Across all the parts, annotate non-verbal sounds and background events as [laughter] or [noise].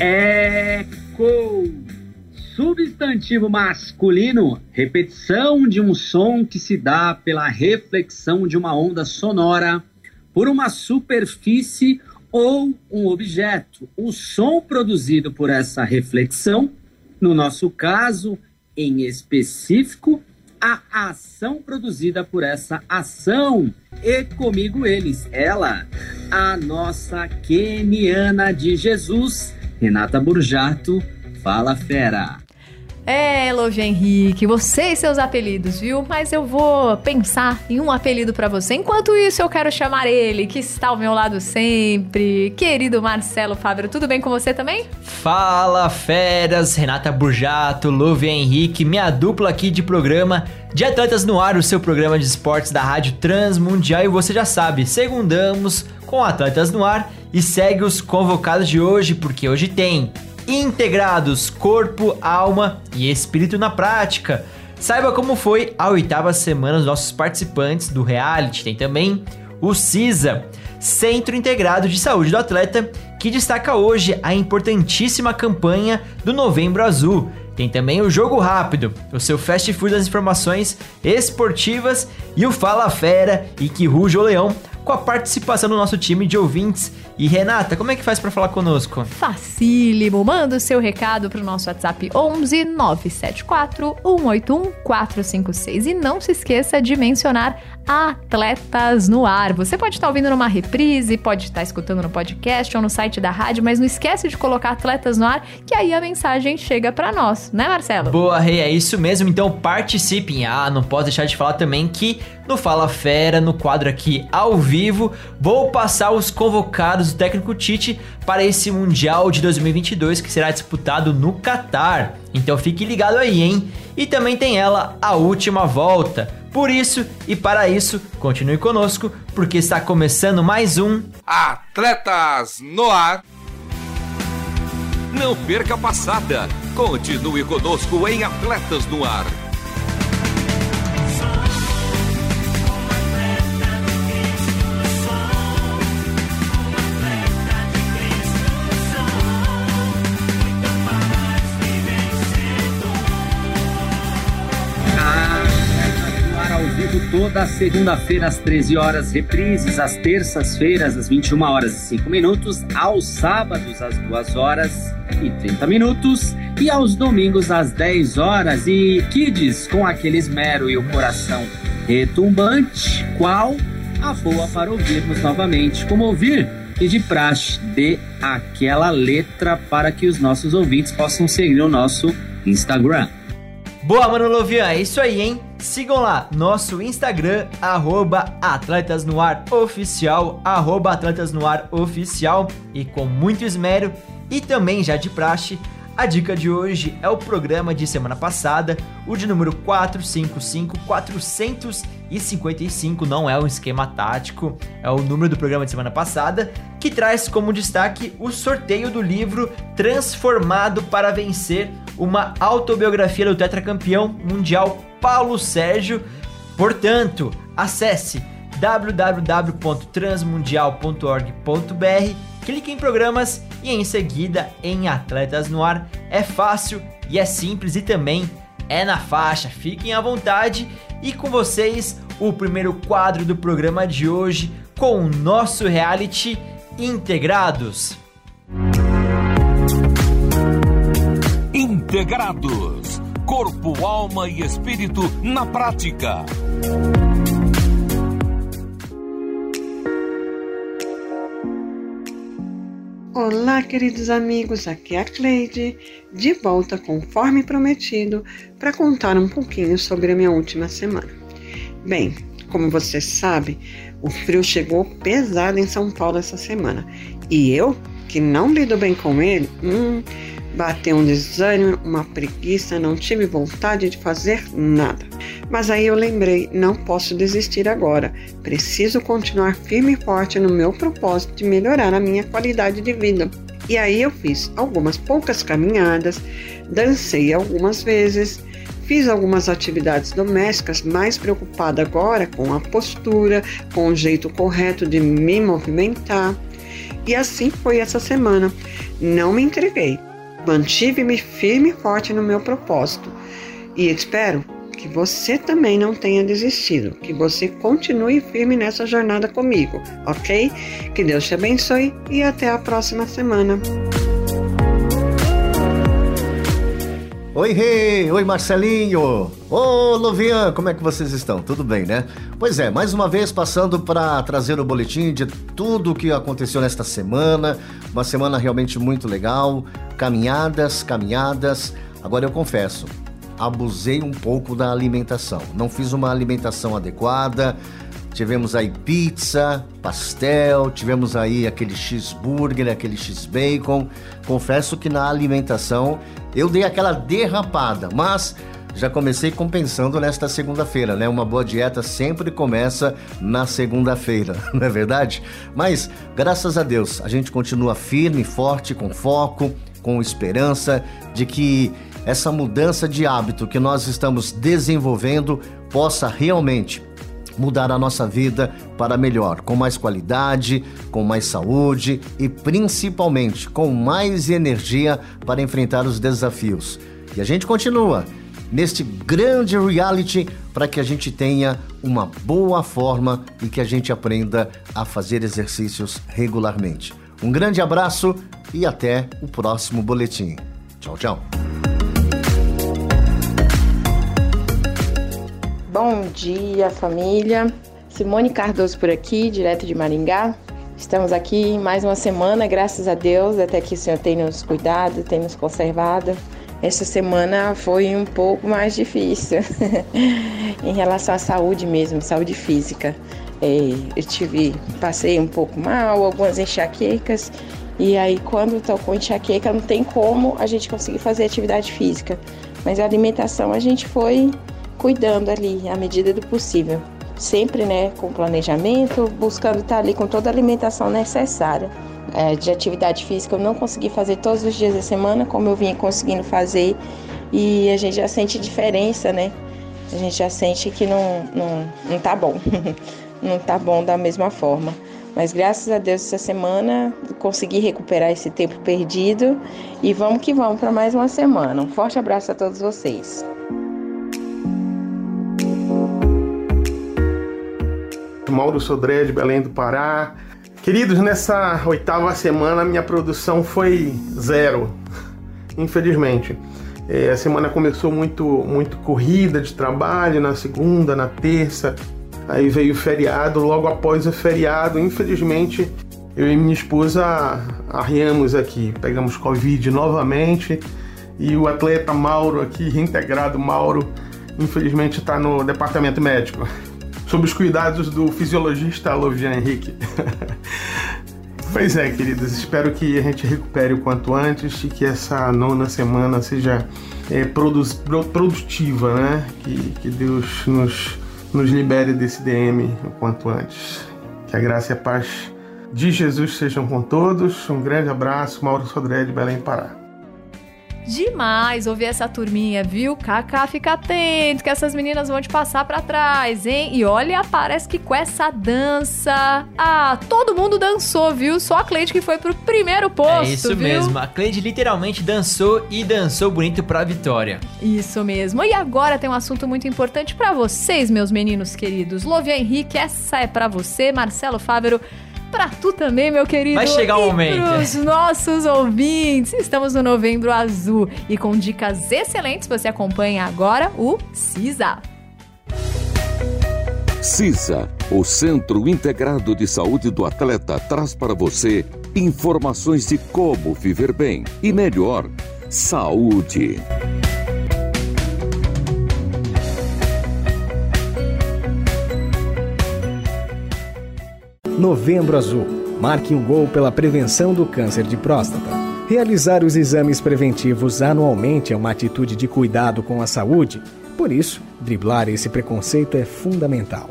Eco. Substantivo masculino, repetição de um som que se dá pela reflexão de uma onda sonora por uma superfície ou um objeto. O som produzido por essa reflexão, no nosso caso em específico, a ação produzida por essa ação. E comigo eles, ela, a nossa Keniana de Jesus, Renata Burjato. Fala, fera! É, Loge Henrique, você e seus apelidos, viu? Mas eu vou pensar em um apelido para você. Enquanto isso, eu quero chamar ele, que está ao meu lado sempre. Querido Marcelo Fábio, tudo bem com você também? Fala, feras! Renata Burjato, Love Henrique, minha dupla aqui de programa de Atletas no Ar, o seu programa de esportes da Rádio Transmundial. E você já sabe, segundamos com Atletas no Ar e segue os convocados de hoje, porque hoje tem integrados corpo, alma e espírito na prática. Saiba como foi a oitava semana dos nossos participantes do reality. Tem também o CISA, Centro Integrado de Saúde do Atleta, que destaca hoje a importantíssima campanha do Novembro Azul. Tem também o Jogo Rápido, o seu fast food das informações esportivas e o Fala Fera e que ruge o leão com a participação do nosso time de ouvintes. E Renata, como é que faz para falar conosco? Facílimo, manda o seu recado pro nosso WhatsApp 11 974 181 456 e não se esqueça de mencionar Atletas no Ar. Você pode estar ouvindo numa reprise, pode estar escutando no podcast ou no site da rádio, mas não esquece de colocar Atletas no Ar, que aí a mensagem chega para nós, né, Marcelo? Boa, Rei, é isso mesmo. Então participem. Ah, não posso deixar de falar também que no Fala Fera, no quadro aqui ao vivo, vou passar os convocados do técnico Tite para esse Mundial de 2022 que será disputado no Catar. Então fique ligado aí, hein? E também tem ela, a última volta. Por isso e para isso, continue conosco, porque está começando mais um Atletas no Ar. Não perca a passada. Continue conosco em Atletas no Ar. Toda segunda-feira às 13 horas, reprises às terças-feiras às 21 horas e 5 minutos, aos sábados às 2 horas e 30 minutos e aos domingos às 10 horas. E Kids com aquele esmero e o coração retumbante, qual a boa para ouvirmos novamente. Como ouvir? E de praxe, dê aquela letra para que os nossos ouvintes possam seguir o nosso Instagram. Boa, Mano Lovian, é isso aí, hein? Sigam lá nosso Instagram, arroba Atletas no Ar Oficial, arroba Atletas no Ar Oficial e com muito esmero e também já de praxe, a dica de hoje é o programa de semana passada, o de número 455 455, não é um esquema tático, é o número do programa de semana passada, que traz como destaque o sorteio do livro Transformado para Vencer, uma autobiografia do tetracampeão mundial Paulo Sérgio. Portanto, acesse www.transmundial.org.br, clique em programas e em seguida em Atletas no Ar. É fácil e é simples e também é na faixa. Fiquem à vontade e com vocês o primeiro quadro do programa de hoje com o nosso reality Integrados. Integrados corpo, alma e espírito na prática. Olá, queridos amigos, aqui é a Cleide, de volta conforme prometido para contar um pouquinho sobre a minha última semana. Bem, como você sabe, o frio chegou pesado em São Paulo essa semana e eu que não lido bem com ele, hum, bateu um desânimo, uma preguiça, não tive vontade de fazer nada. Mas aí eu lembrei, não posso desistir agora. Preciso continuar firme e forte no meu propósito de melhorar a minha qualidade de vida. E aí eu fiz algumas poucas caminhadas, dancei algumas vezes, fiz algumas atividades domésticas, mais preocupada agora com a postura, com o jeito correto de me movimentar. E assim foi essa semana. Não me entreguei. Mantive-me firme e forte no meu propósito. E espero que você também não tenha desistido, que você continue firme nessa jornada comigo, ok? Que Deus te abençoe e até a próxima semana. Oi, Rei! Oi, Marcelinho! Ô, Lovian, como é que vocês estão? Tudo bem, né? Pois é, mais uma vez passando para trazer o boletim de tudo o que aconteceu nesta semana. Uma semana realmente muito legal. Caminhadas, caminhadas. Agora eu confesso, abusei um pouco da alimentação. Não fiz uma alimentação adequada. Tivemos aí pizza, pastel, tivemos aí aquele cheeseburger, aquele x-bacon. Confesso que na alimentação eu dei aquela derrapada, mas já comecei compensando nesta segunda-feira, né? Uma boa dieta sempre começa na segunda-feira, [laughs] não é verdade? Mas, graças a Deus, a gente continua firme, forte, com foco, com esperança de que essa mudança de hábito que nós estamos desenvolvendo possa realmente mudar a nossa vida para melhor, com mais qualidade, com mais saúde e principalmente com mais energia para enfrentar os desafios. E a gente continua neste grande reality para que a gente tenha uma boa forma e que a gente aprenda a fazer exercícios regularmente. Um grande abraço e até o próximo boletim. Tchau, tchau. Bom dia, família. Simone Cardoso por aqui, direto de Maringá. Estamos aqui mais uma semana, graças a Deus, até que o Senhor tem nos cuidado, tem nos conservado. Essa semana foi um pouco mais difícil [laughs] em relação à saúde mesmo, saúde física. É, eu tive, passei um pouco mal, algumas enxaquecas, e aí quando estou com enxaqueca não tem como a gente conseguir fazer atividade física. Mas a alimentação a gente foi cuidando ali à medida do possível. Sempre né, com planejamento, buscando estar ali com toda a alimentação necessária. É, de atividade física eu não consegui fazer todos os dias da semana, como eu vinha conseguindo fazer, e a gente já sente diferença, né? A gente já sente que não, não, não tá bom, [laughs] não tá bom da mesma forma. Mas graças a Deus essa semana consegui recuperar esse tempo perdido e vamos que vamos para mais uma semana. Um forte abraço a todos vocês. Mauro Sodré de Belém do Pará. Queridos, nessa oitava semana minha produção foi zero, infelizmente. É, a semana começou muito, muito corrida de trabalho, na segunda, na terça, aí veio o feriado, logo após o feriado, infelizmente, eu e minha esposa arriamos aqui, pegamos Covid novamente e o atleta Mauro aqui, reintegrado Mauro, infelizmente está no departamento médico sob os cuidados do fisiologista Lovian Henrique. [laughs] pois é, queridos, espero que a gente recupere o quanto antes e que essa nona semana seja é, produtiva, né? Que, que Deus nos, nos libere desse DM o quanto antes. Que a graça e a paz de Jesus sejam com todos. Um grande abraço, Mauro Sodré de Belém Pará. Demais ouvir essa turminha, viu? Kaká, fica atento que essas meninas vão te passar para trás, hein? E olha, parece que com essa dança. Ah, todo mundo dançou, viu? Só a Cleide que foi pro primeiro posto. É isso viu? mesmo, a Cleide literalmente dançou e dançou bonito pra vitória. Isso mesmo. E agora tem um assunto muito importante para vocês, meus meninos queridos. Lovia Henrique, essa é para você, Marcelo Fávero pra tu também, meu querido. Vai chegar o e momento. Pros nossos ouvintes. Estamos no Novembro Azul e com dicas excelentes você acompanha agora o CISA. CISA, o Centro Integrado de Saúde do Atleta, traz para você informações de como viver bem e melhor. Saúde. Novembro Azul Marque um gol pela prevenção do câncer de próstata. Realizar os exames preventivos anualmente é uma atitude de cuidado com a saúde. Por isso, driblar esse preconceito é fundamental.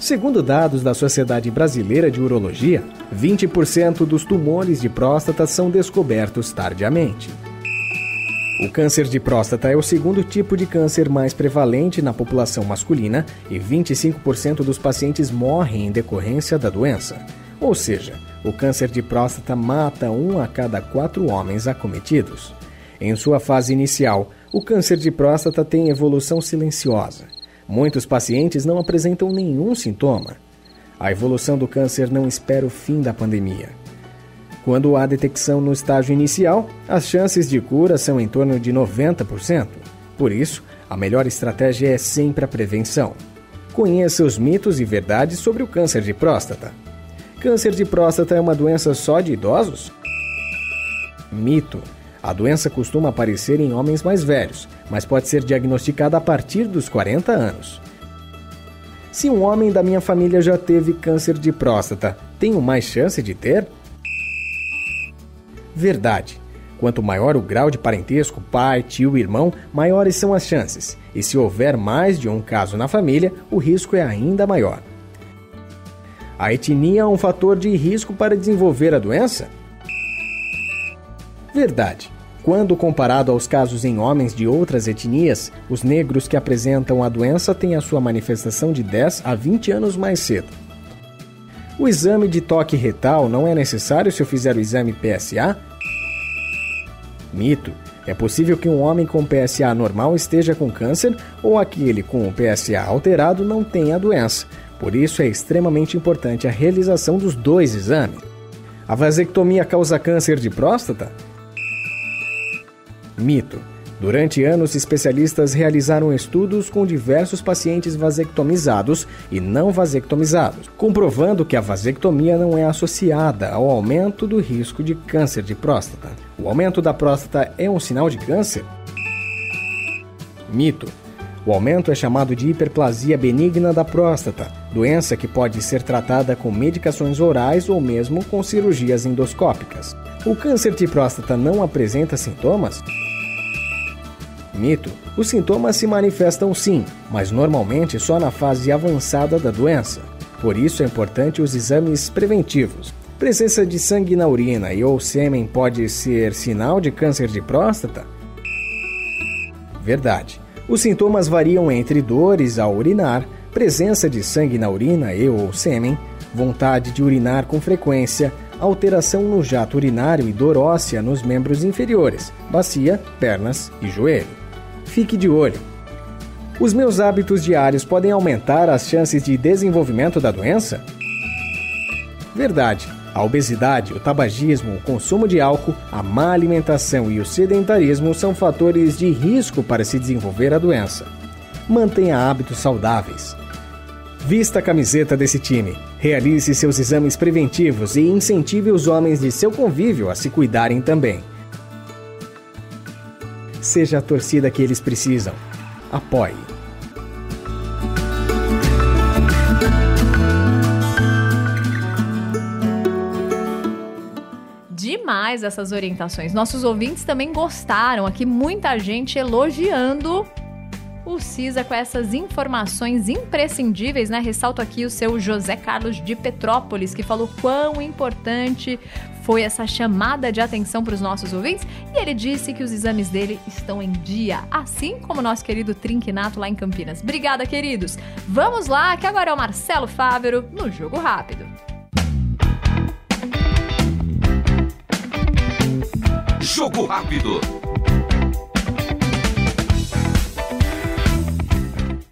Segundo dados da Sociedade Brasileira de Urologia, 20% dos tumores de próstata são descobertos tardiamente. O câncer de próstata é o segundo tipo de câncer mais prevalente na população masculina e 25% dos pacientes morrem em decorrência da doença. Ou seja, o câncer de próstata mata um a cada quatro homens acometidos. Em sua fase inicial, o câncer de próstata tem evolução silenciosa. Muitos pacientes não apresentam nenhum sintoma. A evolução do câncer não espera o fim da pandemia. Quando há detecção no estágio inicial, as chances de cura são em torno de 90%. Por isso, a melhor estratégia é sempre a prevenção. Conheça os mitos e verdades sobre o câncer de próstata. Câncer de próstata é uma doença só de idosos? Mito. A doença costuma aparecer em homens mais velhos, mas pode ser diagnosticada a partir dos 40 anos. Se um homem da minha família já teve câncer de próstata, tenho mais chance de ter? Verdade. Quanto maior o grau de parentesco, pai, tio, irmão, maiores são as chances. E se houver mais de um caso na família, o risco é ainda maior. A etnia é um fator de risco para desenvolver a doença? Verdade. Quando comparado aos casos em homens de outras etnias, os negros que apresentam a doença têm a sua manifestação de 10 a 20 anos mais cedo. O exame de toque retal não é necessário se eu fizer o exame PSA? Mito. É possível que um homem com PSA normal esteja com câncer ou aquele com o PSA alterado não tenha a doença. Por isso é extremamente importante a realização dos dois exames. A vasectomia causa câncer de próstata? Mito. Durante anos, especialistas realizaram estudos com diversos pacientes vasectomizados e não vasectomizados, comprovando que a vasectomia não é associada ao aumento do risco de câncer de próstata. O aumento da próstata é um sinal de câncer? Mito. O aumento é chamado de hiperplasia benigna da próstata, doença que pode ser tratada com medicações orais ou mesmo com cirurgias endoscópicas. O câncer de próstata não apresenta sintomas? Mito. Os sintomas se manifestam sim, mas normalmente só na fase avançada da doença. Por isso é importante os exames preventivos. Presença de sangue na urina e ou sêmen pode ser sinal de câncer de próstata? Verdade. Os sintomas variam entre dores ao urinar, presença de sangue na urina e ou sêmen, vontade de urinar com frequência, alteração no jato urinário e dor óssea nos membros inferiores, bacia, pernas e joelho fique de olho. Os meus hábitos diários podem aumentar as chances de desenvolvimento da doença? Verdade. A obesidade, o tabagismo, o consumo de álcool, a má alimentação e o sedentarismo são fatores de risco para se desenvolver a doença. Mantenha hábitos saudáveis. Vista a camiseta desse time. Realize seus exames preventivos e incentive os homens de seu convívio a se cuidarem também. Seja a torcida que eles precisam. Apoie. Demais essas orientações. Nossos ouvintes também gostaram aqui, muita gente elogiando o CISA com essas informações imprescindíveis, né? Ressalto aqui o seu José Carlos de Petrópolis, que falou quão importante foi essa chamada de atenção para os nossos ouvintes e ele disse que os exames dele estão em dia, assim como nosso querido Trinquinato lá em Campinas. Obrigada, queridos. Vamos lá, que agora é o Marcelo Fávero no Jogo Rápido. Jogo Rápido.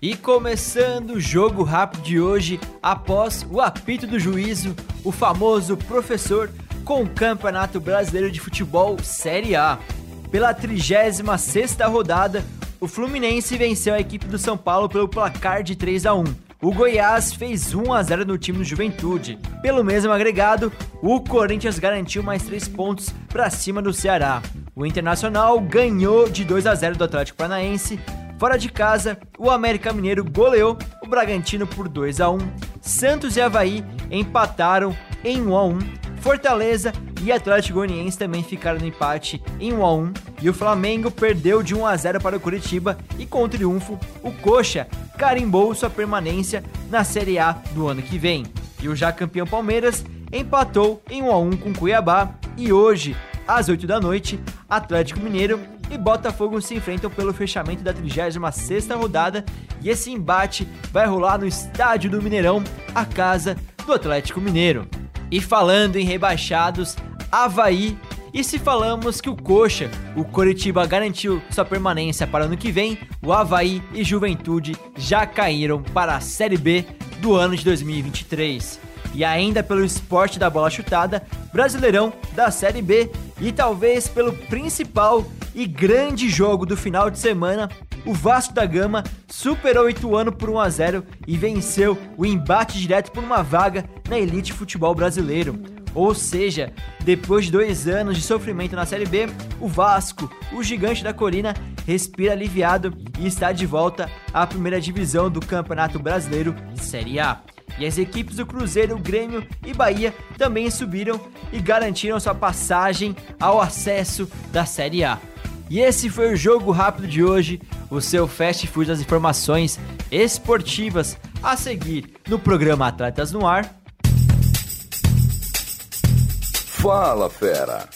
E começando o jogo rápido de hoje, após o apito do juízo, o famoso professor com o Campeonato Brasileiro de Futebol Série A. Pela 36ª rodada, o Fluminense venceu a equipe do São Paulo pelo placar de 3 a 1. O Goiás fez 1 a 0 no time do Juventude. Pelo mesmo agregado, o Corinthians garantiu mais 3 pontos para cima do Ceará. O Internacional ganhou de 2 a 0 do Atlético Paranaense. Fora de casa, o América Mineiro goleou o Bragantino por 2 a 1 Santos e Havaí empataram em 1 a 1. Fortaleza e Atlético Goianiense também ficaram no empate em 1 a 1 e o Flamengo perdeu de 1 a 0 para o Curitiba e com o triunfo o Coxa carimbou sua permanência na Série A do ano que vem. E o já campeão Palmeiras empatou em 1 a 1 com Cuiabá e hoje, às 8 da noite, Atlético Mineiro e Botafogo se enfrentam pelo fechamento da 36ª rodada e esse embate vai rolar no estádio do Mineirão, a casa do Atlético Mineiro. E falando em rebaixados, Havaí. E se falamos que o Coxa, o Coritiba garantiu sua permanência para o ano que vem, o Havaí e Juventude já caíram para a Série B do ano de 2023. E ainda pelo esporte da bola chutada, Brasileirão da Série B e talvez pelo principal e grande jogo do final de semana, o Vasco da Gama superou o Ituano por 1 a 0 e venceu o embate direto por uma vaga na elite futebol brasileiro. Ou seja, depois de dois anos de sofrimento na Série B, o Vasco, o gigante da colina, respira aliviado e está de volta à primeira divisão do Campeonato Brasileiro Série A. E as equipes do Cruzeiro, Grêmio e Bahia também subiram e garantiram sua passagem ao acesso da Série A. E esse foi o Jogo Rápido de hoje, o seu fast food das informações esportivas a seguir no programa Atletas no Ar. Fala, fera!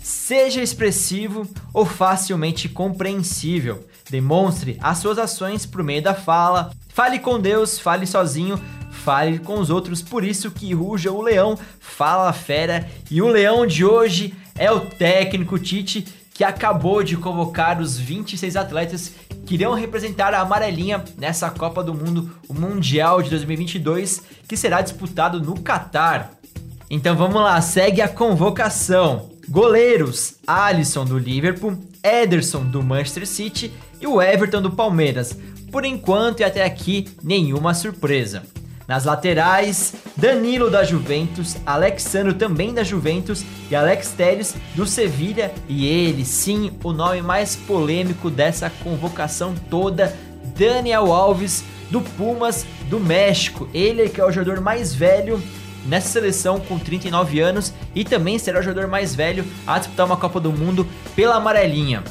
Seja expressivo ou facilmente compreensível. Demonstre as suas ações por meio da fala. Fale com Deus, fale sozinho, fale com os outros. Por isso que ruja o leão, fala a fera. E o leão de hoje é o técnico Tite, que acabou de convocar os 26 atletas que irão representar a amarelinha nessa Copa do Mundo, o Mundial de 2022, que será disputado no Catar. Então vamos lá, segue a convocação. Goleiros: Alisson do Liverpool, Ederson do Manchester City e o Everton do Palmeiras. Por enquanto e até aqui, nenhuma surpresa. Nas laterais, Danilo da Juventus, Alexandro também da Juventus e Alex Telles do Sevilha e ele, sim, o nome mais polêmico dessa convocação toda, Daniel Alves do Pumas do México. Ele que é o jogador mais velho nessa seleção com 39 anos e também será o jogador mais velho a disputar uma Copa do Mundo pela amarelinha.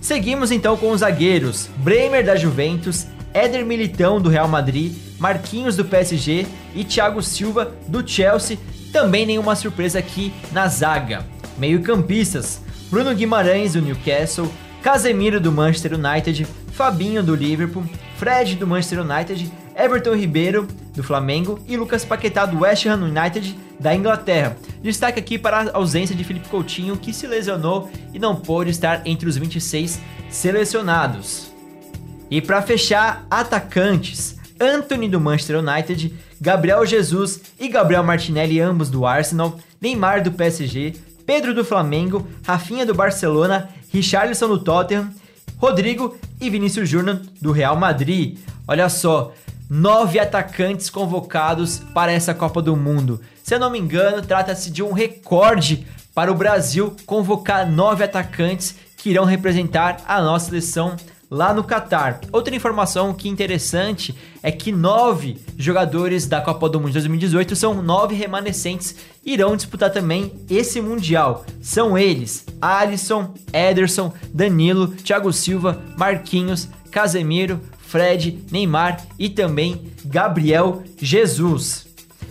Seguimos então com os zagueiros: Bremer da Juventus, Éder Militão do Real Madrid, Marquinhos do PSG e Thiago Silva do Chelsea. Também nenhuma surpresa aqui na zaga. Meio-campistas: Bruno Guimarães do Newcastle, Casemiro do Manchester United, Fabinho do Liverpool, Fred do Manchester United, Everton Ribeiro do Flamengo e Lucas Paquetá do West Ham United da Inglaterra. Destaque aqui para a ausência de Felipe Coutinho, que se lesionou e não pôde estar entre os 26 selecionados. E para fechar, atacantes: Anthony do Manchester United, Gabriel Jesus e Gabriel Martinelli, ambos do Arsenal, Neymar do PSG, Pedro do Flamengo, Rafinha do Barcelona, Richarlison do Tottenham, Rodrigo e Vinícius Júnior do Real Madrid. Olha só, nove atacantes convocados para essa Copa do Mundo. Se eu não me engano, trata-se de um recorde para o Brasil convocar nove atacantes que irão representar a nossa seleção lá no Catar. Outra informação que interessante é que nove jogadores da Copa do Mundo de 2018 são nove remanescentes irão disputar também esse Mundial. São eles: Alisson, Ederson, Danilo, Thiago Silva, Marquinhos, Casemiro, Fred, Neymar e também Gabriel Jesus.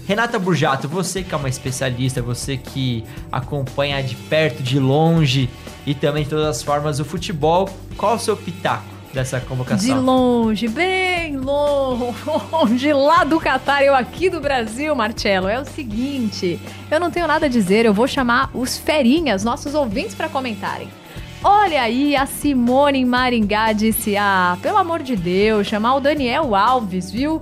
Renata Burjato, você que é uma especialista, você que acompanha de perto, de longe e também de todas as formas o futebol, qual o seu pitaco dessa convocação? De longe, bem longe, lá do Catar, eu aqui do Brasil, Marcelo. É o seguinte, eu não tenho nada a dizer, eu vou chamar os ferinhas, nossos ouvintes, para comentarem. Olha aí, a Simone Maringá disse: Ah, pelo amor de Deus, chamar o Daniel Alves, viu?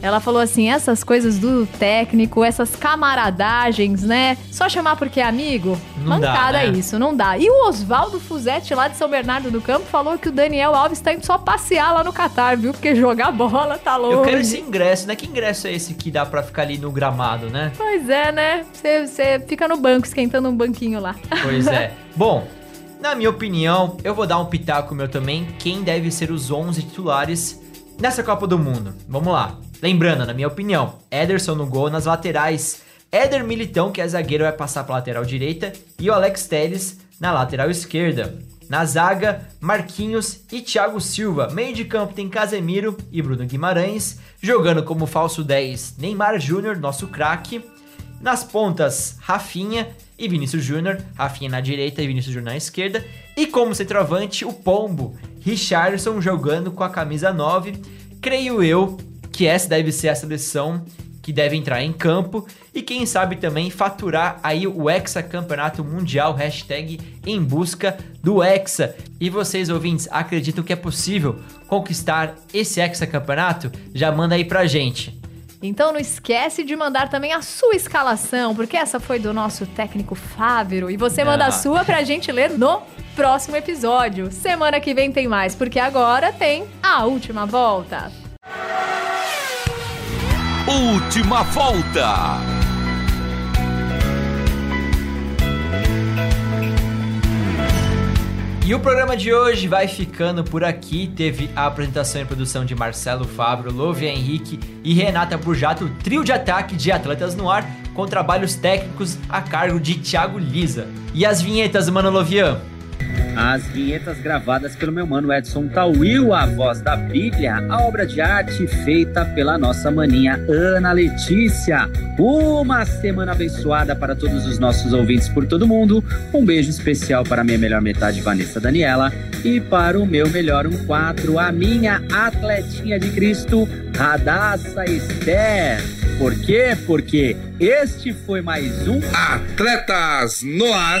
Ela falou assim: essas coisas do técnico, essas camaradagens, né? Só chamar porque é amigo? Não dá, Mancada né? isso, não dá. E o Oswaldo Fuzetti, lá de São Bernardo do Campo, falou que o Daniel Alves tá indo só passear lá no Catar, viu? Porque jogar bola tá longe. Eu quero esse ingresso, né? Que ingresso é esse que dá pra ficar ali no gramado, né? Pois é, né? Você fica no banco esquentando um banquinho lá. Pois é. [laughs] Bom, Na minha opinião, eu vou dar um pitaco meu também, quem deve ser os 11 titulares nessa Copa do Mundo. Vamos lá. Lembrando, na minha opinião, Ederson no gol nas laterais, Éder Militão, que é zagueiro, vai passar para lateral direita, e o Alex Telles na lateral esquerda. Na zaga, Marquinhos e Thiago Silva. Meio de campo tem Casemiro e Bruno Guimarães. Jogando como falso 10, Neymar Júnior, nosso craque. Nas pontas, Rafinha e Vinícius Júnior. Rafinha na direita e Vinícius Júnior na esquerda. E como centroavante, o Pombo, Richardson jogando com a camisa 9. Creio eu que essa deve ser a seleção que deve entrar em campo e quem sabe também faturar aí o Hexa Campeonato Mundial, hashtag em busca do Hexa. E vocês ouvintes acreditam que é possível conquistar esse Hexa Campeonato? Já manda aí pra gente. Então não esquece de mandar também a sua escalação, porque essa foi do nosso técnico Fávero e você manda Ah. a sua pra gente ler no próximo episódio. Semana que vem tem mais, porque agora tem a última volta. Última volta. E o programa de hoje vai ficando por aqui. Teve a apresentação e produção de Marcelo Fábio, Lovia Henrique e Renata Burjato, trio de ataque de atletas no ar, com trabalhos técnicos a cargo de Thiago Lisa. E as vinhetas, mano Lovian? As vinhetas gravadas pelo meu mano Edson Tauil, a voz da Bíblia, a obra de arte feita pela nossa maninha Ana Letícia. Uma semana abençoada para todos os nossos ouvintes por todo mundo. Um beijo especial para minha melhor metade, Vanessa Daniela. E para o meu melhor um quatro, a minha atletinha de Cristo, Radassa Esther. Por quê? Porque este foi mais um Atletas no ar.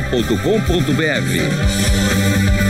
transmundial.com.br.